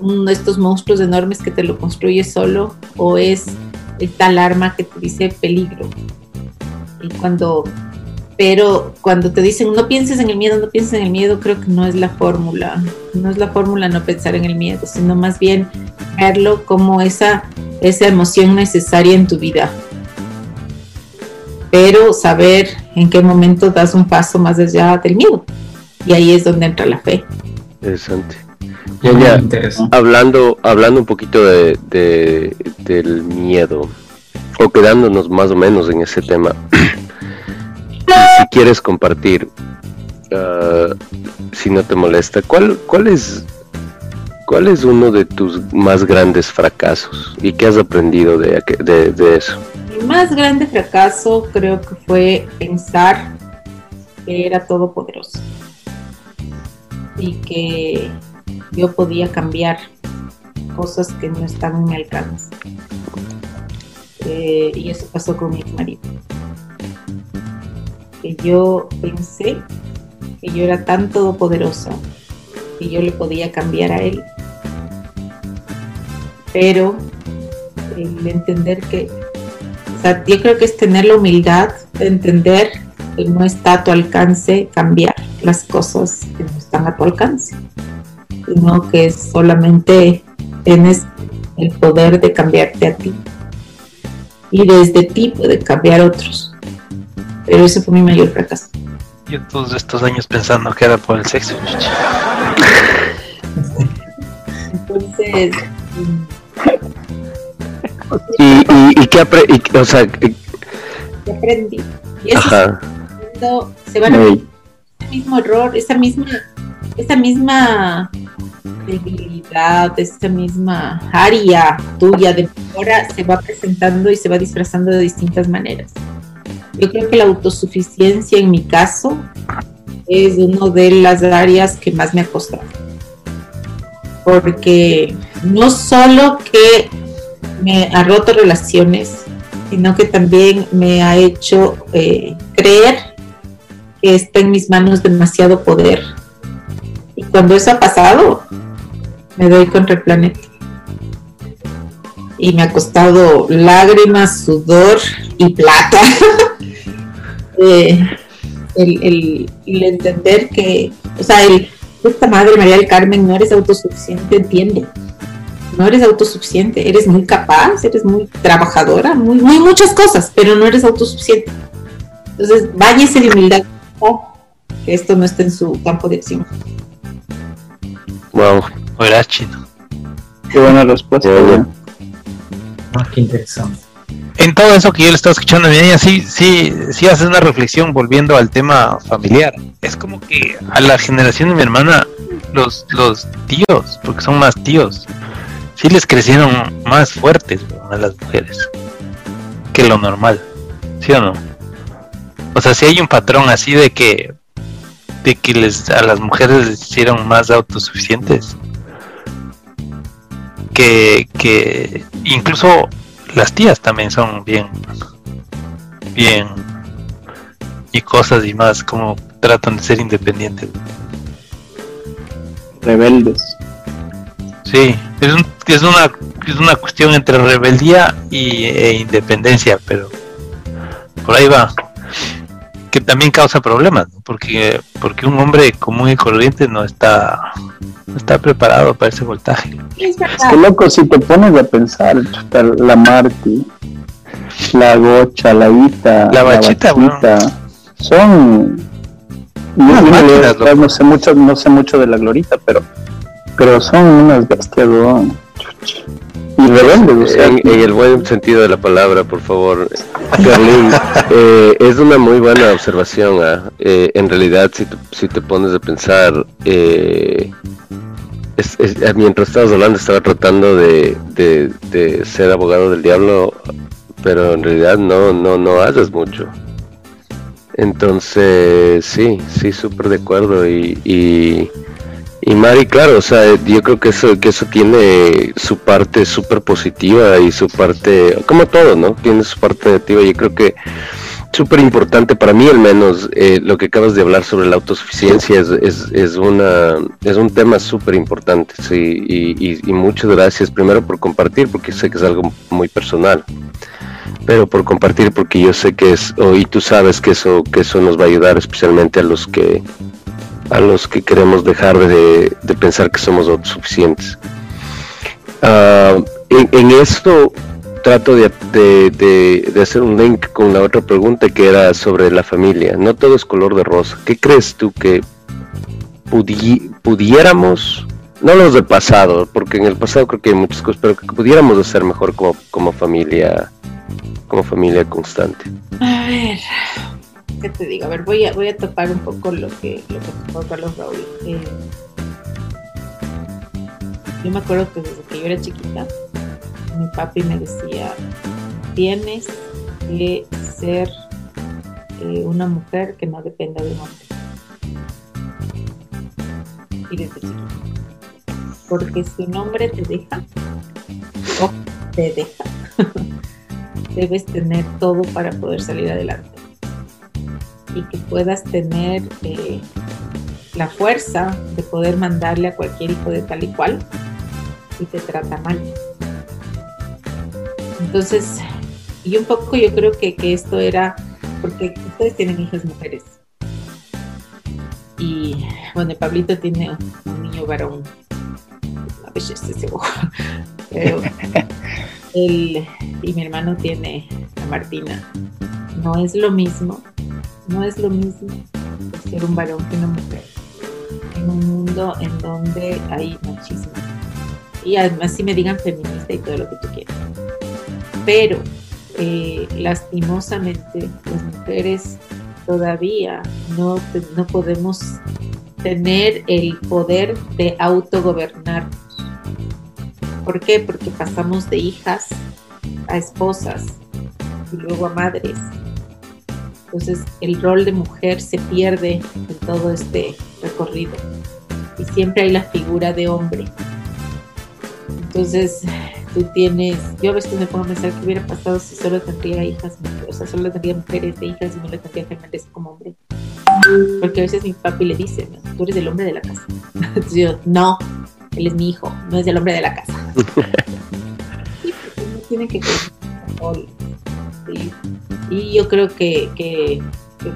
uno de estos monstruos enormes que te lo construye solo o es esta alarma que te dice peligro. Y cuando pero cuando te dicen no pienses en el miedo, no pienses en el miedo, creo que no es la fórmula, no es la fórmula no pensar en el miedo, sino más bien verlo como esa, esa emoción necesaria en tu vida. Pero saber en qué momento das un paso más allá del miedo. Y ahí es donde entra la fe. Interesante. Ya, hablando, hablando un poquito de, de, del miedo, o quedándonos más o menos en ese tema. si quieres compartir, uh, si no te molesta, ¿cuál, cuál, es, ¿cuál es uno de tus más grandes fracasos y qué has aprendido de, de, de eso? Mi más grande fracaso creo que fue pensar que era todopoderoso y que yo podía cambiar cosas que no estaban en mi alcance. Eh, y eso pasó con mi marido que yo pensé que yo era tan todopoderosa que yo le podía cambiar a él. Pero el entender que, sea, yo creo que es tener la humildad de entender que no está a tu alcance cambiar las cosas que no están a tu alcance, sino que solamente tienes el poder de cambiarte a ti y desde ti puede cambiar otros. Pero ese fue mi mayor fracaso. Yo todos estos años pensando que era por el sexo. Entonces, ¿Y, y, y qué apre y, o sea, ¿qué aprendí? Y eso ajá, se van a ese mismo error, esa misma, esa misma debilidad, esa misma área tuya de mejora se va presentando y se va disfrazando de distintas maneras. Yo creo que la autosuficiencia en mi caso es una de las áreas que más me ha costado. Porque no solo que me ha roto relaciones, sino que también me ha hecho eh, creer que está en mis manos demasiado poder. Y cuando eso ha pasado, me doy contra el planeta. Y me ha costado lágrimas, sudor y plata. Eh, el, el- el entender que, o sea, el, esta madre María del Carmen, no eres autosuficiente, entiende. No eres autosuficiente, eres muy capaz, eres muy trabajadora, muy, muy muchas cosas, pero no eres autosuficiente. Entonces, báñese de humildad, oh, que esto no está en su campo de acción. wow, Oirás chino. Qué buena respuesta. Ya. güey. Ah, qué interesante. En todo eso que yo le estaba escuchando a mi niña, sí, sí, sí hace una reflexión volviendo al tema familiar. Es como que a la generación de mi hermana, los, los tíos, porque son más tíos, sí les crecieron más fuertes a las mujeres que lo normal, ¿sí o no? O sea, si hay un patrón así de que de que les a las mujeres les hicieron más autosuficientes que que incluso las tías también son bien bien y cosas y más como tratan de ser independientes Rebeldes. Sí es, un- es una es una cuestión entre rebeldía y e independencia pero por ahí va que también causa problemas ¿no? porque porque un hombre común y corriente no está no está preparado para ese voltaje Es que verdad, loco, si te pones a pensar, chuta, la Marti, la Gocha, la Ita, La Bachita, Bachita, son. Máquinas, no sé mucho, no sé mucho de la Glorita, pero, pero son unas bestias, weón. Y rebeldes, o sea, en, en el buen sentido de la palabra, por favor. Carlín, eh, es una muy buena observación. ah. Eh, en realidad, si te, si te pones a pensar, eh, es- es- eh, mientras estabas hablando, estaba tratando de, de- de ser abogado del diablo, pero en realidad no, no, no haces mucho. Entonces, sí, sí, súper de acuerdo. Y, y, y Mari, claro, o sea, yo creo que eso, que eso tiene su parte súper positiva y su parte, como todo, ¿no? Tiene su parte negativa. Yo creo que súper importante para mí, al menos, eh, lo que acabas de hablar sobre la autosuficiencia es, es, una, es un tema súper importante, sí. Y muchas gracias primero por compartir, porque sé que es algo muy personal pero por compartir porque yo sé que es oh, y tú sabes que eso que eso nos va a ayudar especialmente a los que a los que queremos dejar de, de pensar que somos autosuficientes. Ah, en, en esto trato de, de- de- hacer un link con la otra pregunta que era sobre la familia. No todo es color de rosa. ¿qué crees tú que pudi- pudiéramos no los del pasado porque en el pasado creo que hay muchas cosas pero que pudiéramos hacer mejor como, como familia como familia constante. ¿Qué te digo? A ver, voy a, voy a topar un poco lo que, lo que Carlos Raúl. Eh, yo me acuerdo que desde que yo era chiquita, mi papi me decía, tienes que ser eh, una mujer que no dependa de un hombre. Y desde chiquita. Porque si un hombre te deja, o te deja, debes tener todo para poder salir adelante y que puedas tener eh, la fuerza de poder mandarle a cualquier hijo de tal y cual y te trata mal. Entonces, y un poco yo creo que, que esto era porque ustedes tienen hijas mujeres. Y bueno, Pablito tiene un niño varón. A veces ese Pero él y mi hermano tiene a Martina. No es lo mismo, no es lo mismo ser un varón que una mujer. En un mundo en donde hay machismo. Y además si me digan feminista y todo lo que tú quieras. Pero eh, lastimosamente las mujeres todavía no, no podemos tener el poder de autogobernarnos. ¿Por qué? Porque pasamos de hijas a esposas y luego a madres. Entonces el rol de mujer se pierde en todo este recorrido y siempre hay la figura de hombre. Entonces tú tienes, yo a veces me pongo a pensar qué hubiera pasado si solo tendría hijas, o sea, solo tendría mujeres de hijas y no le tendría que como hombre. Porque a veces mi papi le dice, tú eres el hombre de la casa. Entonces yo, no, él es mi hijo, no es el hombre de la casa. sí, porque tiene que Y yo creo que, que,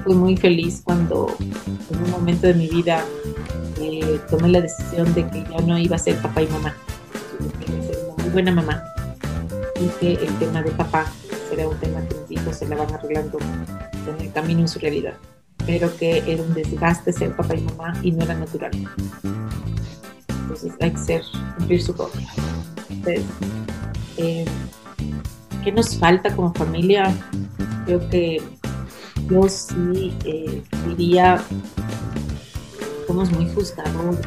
fui muy feliz cuando en un momento de mi vida eh, tomé la decisión de que ya no iba a ser papá y mamá buena mamá y que el tema de papá será un tema que mis hijos se la van arreglando en el camino en su realidad, pero que era un desgaste ser papá y mamá y no era natural. Entonces hay que ser, cumplir su rol. Entonces, ¿qué nos falta como familia? Creo que yo sí eh, diría, somos muy juzgadores.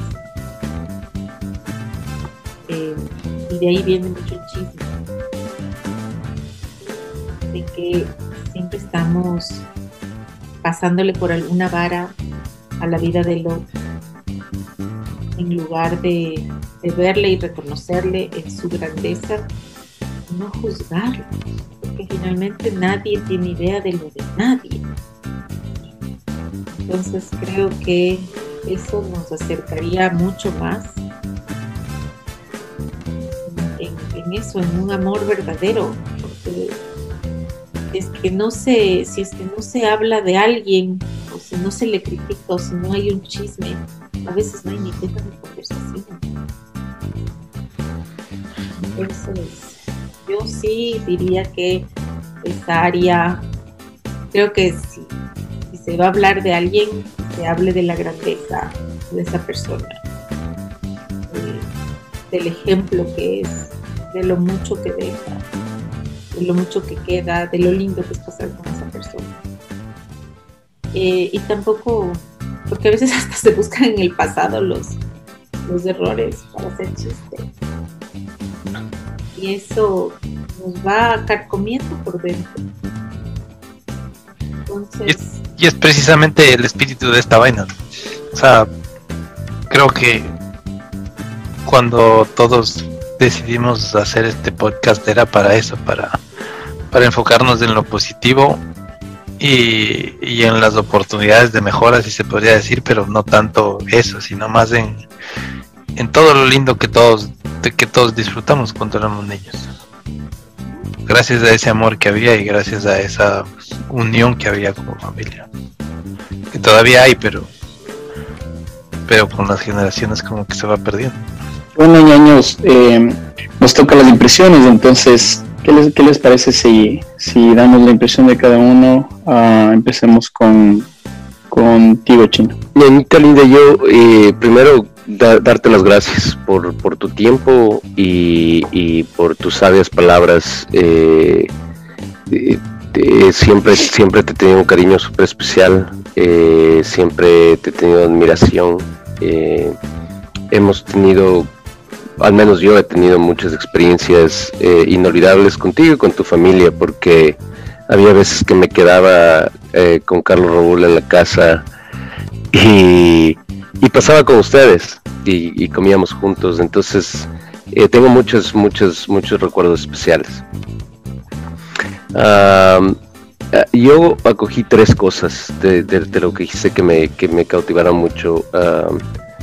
Eh, y de ahí viene mucho chisme. De que siempre estamos pasándole por alguna vara a la vida del otro, en lugar de, verle y reconocerle en su grandeza, no juzgarlo, porque finalmente nadie tiene idea de lo de nadie. Entonces creo que eso nos acercaría mucho más eso, en un amor verdadero, porque es que no se, si es que no se habla de alguien, o si no se le critica, o si no hay un chisme, a veces no hay ni tema de conversación. Entonces, yo sí diría que esa área, creo que si, se va a hablar de alguien, se hable de la grandeza de esa persona, del ejemplo que es de lo mucho que deja, de lo mucho que queda, de lo lindo que es pasar con esa persona. Eh, y tampoco, porque a veces hasta se buscan en el pasado los, los errores para hacer chiste. Y eso nos va carcomiendo por dentro. Entonces... Y, es, precisamente el espíritu de esta vaina. O sea, creo que cuando todos decidimos hacer este podcast era para eso, para, para enfocarnos en lo positivo y, y, en las oportunidades de mejora, si se podría decir, pero no tanto eso, sino más en, en todo lo lindo que todos, que todos disfrutamos cuando éramos niños. Gracias a ese amor que había y gracias a esa unión que había como familia. Que todavía hay, pero pero con las generaciones como que se va perdiendo bueno, años eh, nos toca las impresiones, entonces, ¿qué les, qué les parece si, si damos la impresión de cada uno? Uh, empecemos con contigo, Chino. Nenita linda, yo eh, primero darte las gracias por, por tu tiempo y, y, por tus sabias palabras. Eh, siempre, siempre te he tenido un cariño súper especial, eh, siempre te he tenido admiración. hemos tenido al menos yo he tenido muchas experiencias eh, inolvidables contigo y con tu familia, porque había veces que me quedaba eh, con Carlos Raúl en la casa y, pasaba con ustedes y, comíamos juntos. Entonces eh, tengo muchos, muchos, muchos recuerdos especiales. yo acogí tres cosas de, lo que hice que me, que me cautivaron mucho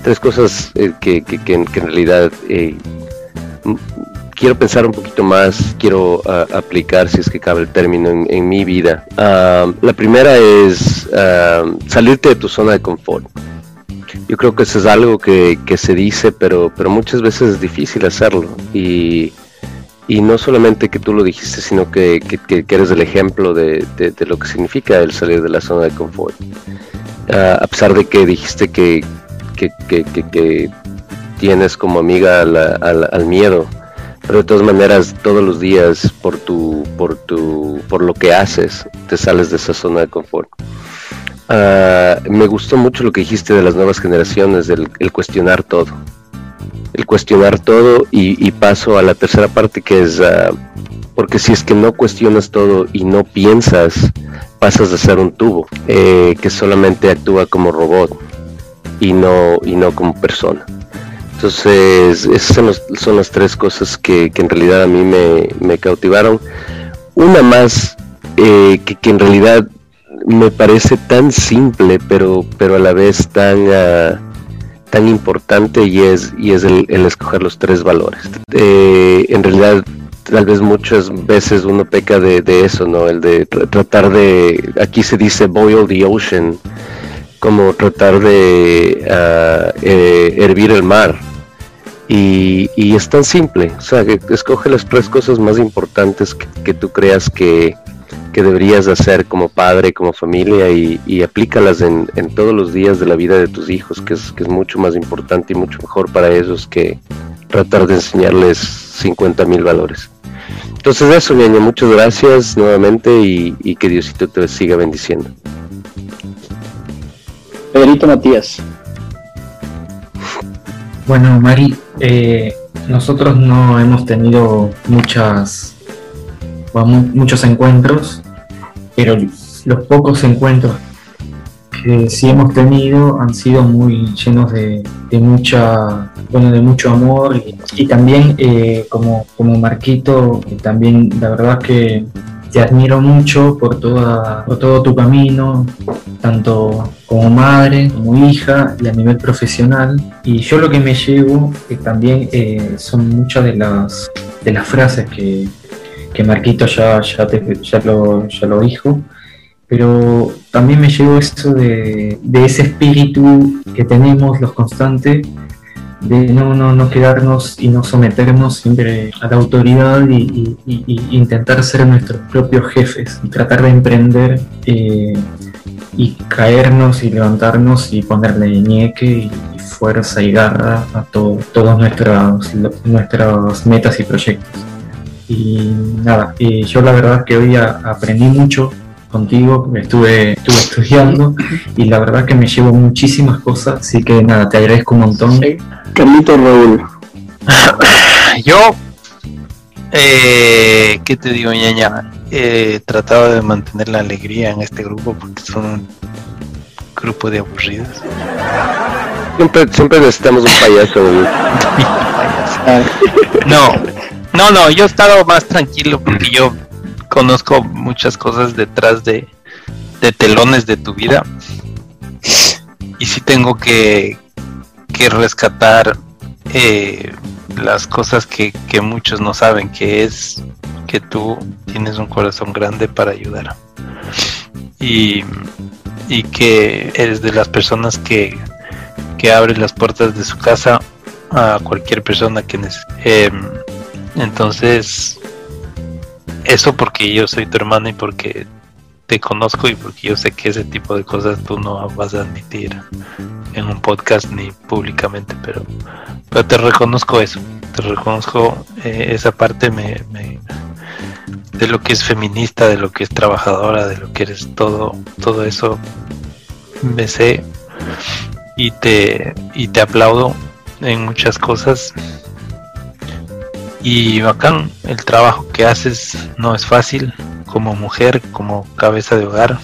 tres cosas eh, que, en, realidad eh, quiero pensar un poquito más, quiero aplicar, si es que cabe el término, en, mi vida. La primera es salirte de tu zona de confort. Yo creo que eso es algo que, se dice, pero, pero muchas veces es difícil hacerlo. Y, no solamente que tú lo dijiste, sino que, eres el ejemplo de, lo que significa el salir de la zona de confort. a pesar de que dijiste que, que tienes como amiga al, miedo, pero de todas maneras todos los días por tu, por tu, por lo que haces, te sales de esa zona de confort. Ah, me gustó mucho lo que dijiste de las nuevas generaciones, el, cuestionar todo. El cuestionar todo y, paso a la tercera parte que es, ah, porque si es que no cuestionas todo y no piensas, pasas de ser un tubo eh, que solamente actúa como robot y no, y no como persona. Entonces, esas son, las tres cosas que, en realidad a mí me, cautivaron. Una más eh, que, en realidad me parece tan simple, pero, pero a la vez tan, ah, tan importante y es, y es el, escoger los tres valores. Eh, en realidad, tal vez muchas veces uno peca de, eso, ¿no? El de tratar de, aquí se dice boil the ocean, como tratar de ah, eh, hervir el mar y, es tan simple, o sea, que escoge las tres cosas más importantes que, tú creas que, deberías hacer como padre, como familia y, aplícalas en, todos los días de la vida de tus hijos, que es, que es mucho más importante y mucho mejor para ellos que tratar de enseñarles 50 mil valores. Entonces eso, ñaña, muchas gracias nuevamente y, y que Diosito te siga bendiciendo. Pedrito Matías. Bueno, Mari, eh, nosotros no hemos tenido muchas, muchos encuentros, pero los pocos encuentros que sí hemos tenido han sido muy llenos de, mucha, bueno, de mucho amor y, también eh, como, como Marquito, también la verdad que te admiro mucho por, toda, por todo tu camino, tanto como madre, como hija y a nivel profesional. Y yo lo que me llevo también eh, son muchas de las, de las frases que, que Marquito ya, ya, ya, lo, ya lo dijo, pero también me llevo eso de, de ese espíritu que tenemos los constantes de no, no, no quedarnos y no someternos siempre a la autoridad y, intentar ser nuestros propios jefes y tratar de emprender eh, y caernos y levantarnos y ponerle ñeque y fuerza y garra a todo, todas nuestras, nuestras metas y proyectos. Y nada, y yo la verdad que hoy aprendí mucho contigo, estuve, estuve estudiando y la verdad que me llevo muchísimas cosas, así que nada, te agradezco un montón. Carlito Raúl. Yo, eh, ¿qué te digo, ñaña? He tratado de mantener la alegría en este grupo porque son un grupo de aburridos. Siempre, siempre necesitamos un payaso. no, no, no, yo he estado más tranquilo porque yo conozco muchas cosas detrás de, telones de tu vida. Y sí tengo que, que rescatar eh, las cosas que, muchos no saben, que es que tú tienes un corazón grande para ayudar. Y, y que eres de las personas que, que abre las puertas de su casa a cualquier persona que necesite. Em, entonces, eso porque yo soy tu hermana y porque te conozco y porque yo sé que ese tipo de cosas tú no vas a admitir en un podcast ni públicamente, pero, pero te reconozco eso, te reconozco eh, esa parte me, de lo que es feminista, de lo que es trabajadora, de lo que eres todo, todo eso me sé y te, y te aplaudo en muchas cosas. Y bacán, el trabajo que haces no es fácil como mujer, como cabeza de hogar.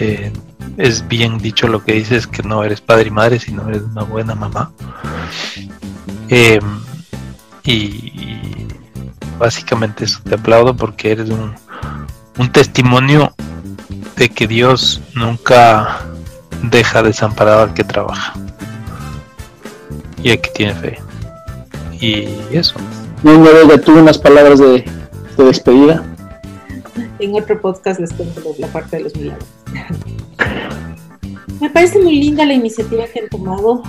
Eh, es bien dicho lo que dices, que no eres padre y madre, sino eres una buena mamá. Em, y, básicamente eso te aplaudo porque eres un, un testimonio de que Dios nunca deja desamparado al que trabaja y al que tiene fe. Y eso, No, tuve unas palabras de, despedida. En otro podcast les cuento la parte de los milagros. Me parece muy linda la iniciativa que han tomado.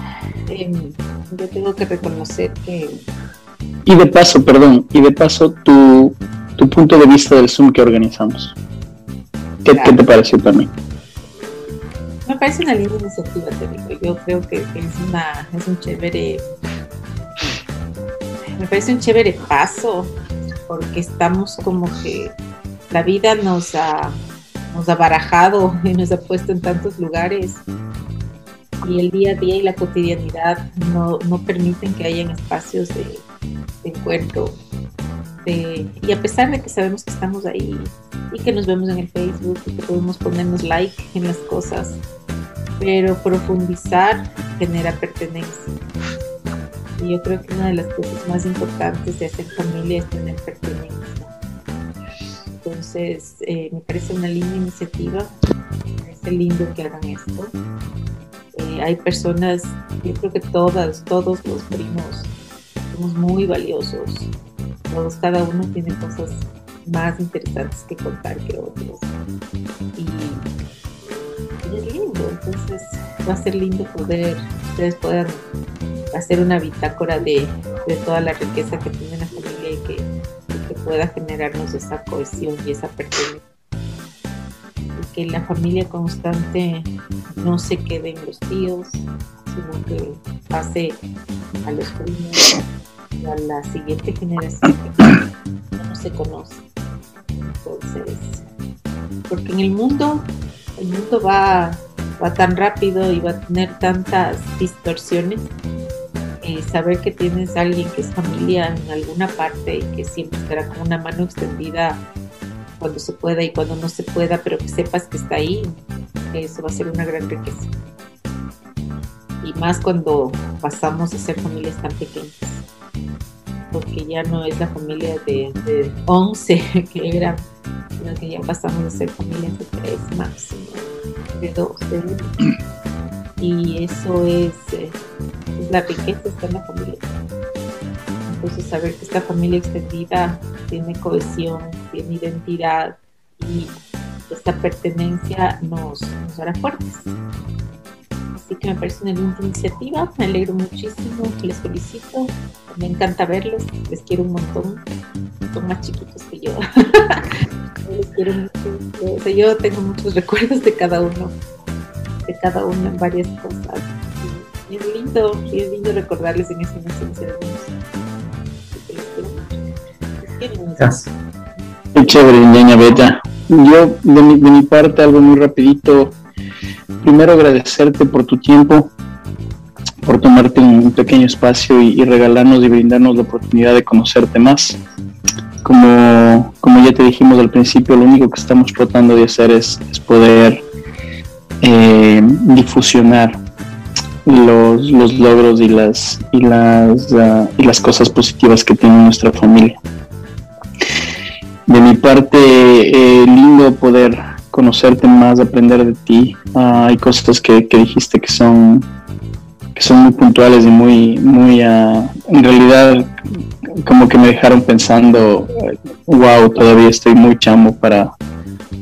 Em, yo tengo que reconocer que... Y de paso, perdón, y de paso tu, tu punto de vista del Zoom que organizamos. ¿Qué, ¿qué te pareció también? Me parece una linda iniciativa, te digo. Yo creo que es, una, es un chévere. Me parece un chévere paso, porque estamos como que la vida nos ha, nos ha barajado y nos ha puesto en tantos lugares y el día a día y la cotidianidad no, no permiten que hayan espacios de, de encuentro. Y a pesar de que sabemos que estamos ahí y que nos vemos en el Facebook y que podemos ponernos like en las cosas, pero profundizar genera pertenencia. Y yo creo que una de las cosas más importantes de hacer familia es tener pertenencia. Entonces, eh, me parece una linda iniciativa, me parece lindo que hagan esto. Eh, hay personas, yo creo que todas, todos los primos somos muy valiosos. Todos, cada uno tiene cosas más interesantes que contar que otros. Entonces va a ser lindo poder, ustedes puedan hacer una bitácora de, toda la riqueza que tiene la familia y que, que pueda generarnos esa cohesión y esa pertenencia. Y que la familia constante no se quede en los tíos, sino que pase a los primos y a la siguiente generación que no se conoce. Entonces, porque en el mundo, el mundo va, va tan rápido y va a tener tantas distorsiones. Eh, saber que tienes a alguien que es familia en alguna parte y que siempre estará con una mano extendida cuando se pueda y cuando no se pueda, pero que sepas que está ahí, eso va a ser una gran riqueza. Y más cuando pasamos a ser familias tan pequeñas porque ya no es la familia de, de 11 que era, sino que ya pasamos a ser familias de tres máximo, Y eso es, eh, la riqueza, está en la familia. Entonces saber que esta familia extendida tiene cohesión, tiene identidad y esta pertenencia nos, nos hará fuertes. Así que me parece una linda iniciativa, me alegro muchísimo, les felicito, me encanta verlos, les quiero un montón, son más chiquitos que yo. yo tengo muchos recuerdos de cada uno, de cada uno en varias cosas. Y es lindo, y es lindo recordarles en esa inocencia de Gracias. Qué chévere, niña Bella. Yo, de mi, de mi parte, algo muy rapidito primero agradecerte por tu tiempo, por tomarte un pequeño espacio y, regalarnos y brindarnos la oportunidad de conocerte más. Como, como, ya te dijimos al principio, lo único que estamos tratando de hacer es, poder eh, difusionar los, los, logros y las, y, las, uh, y las cosas positivas que tiene nuestra familia. De mi parte, eh, lindo poder conocerte más, aprender de ti. Ah, hay cosas que, dijiste que son que son muy puntuales y muy muy ah, en realidad como que me dejaron pensando wow todavía estoy muy chamo para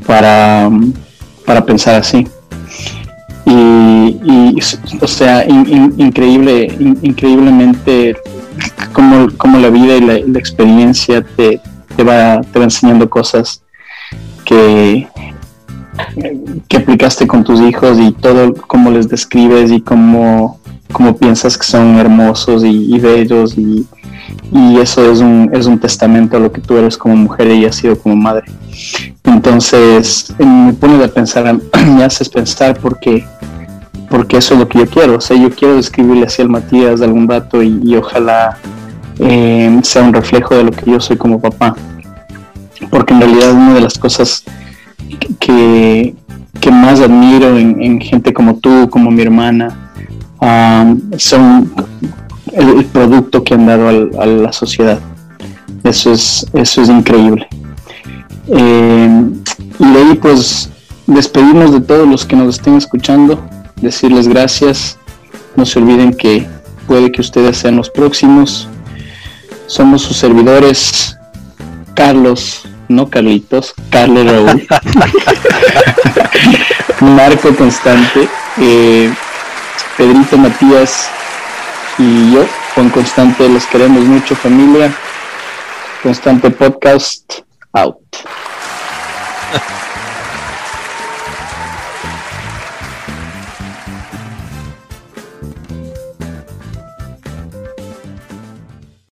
para para pensar así y, o sea increíble increíblemente como, como la vida y la, experiencia te, te va te va enseñando cosas que que aplicaste con tus hijos y todo cómo les describes y cómo, cómo piensas que son hermosos y, bellos y, y, eso es un, es un testamento a lo que tú eres como mujer y has sido como madre. Entonces me pone a pensar, me haces pensar porque, porque eso es lo que yo quiero. O sea, yo quiero describirle así al Matías de algún rato y, ojalá eh, sea un reflejo de lo que yo soy como papá. Porque en realidad una de las cosas que, más admiro en, gente como tú, como mi hermana, son el, producto que han dado a la sociedad. Eso es, eso es increíble. Eh, y de ahí pues despedimos de todos los que nos estén escuchando, decirles gracias. No se olviden que puede que ustedes sean los próximos. Somos sus servidores Carlos, no Carlitos, Carlos Raúl, Marco Constante, eh, Pedrito Matías y yo, con Constante, los queremos mucho familia. Constante Podcast out.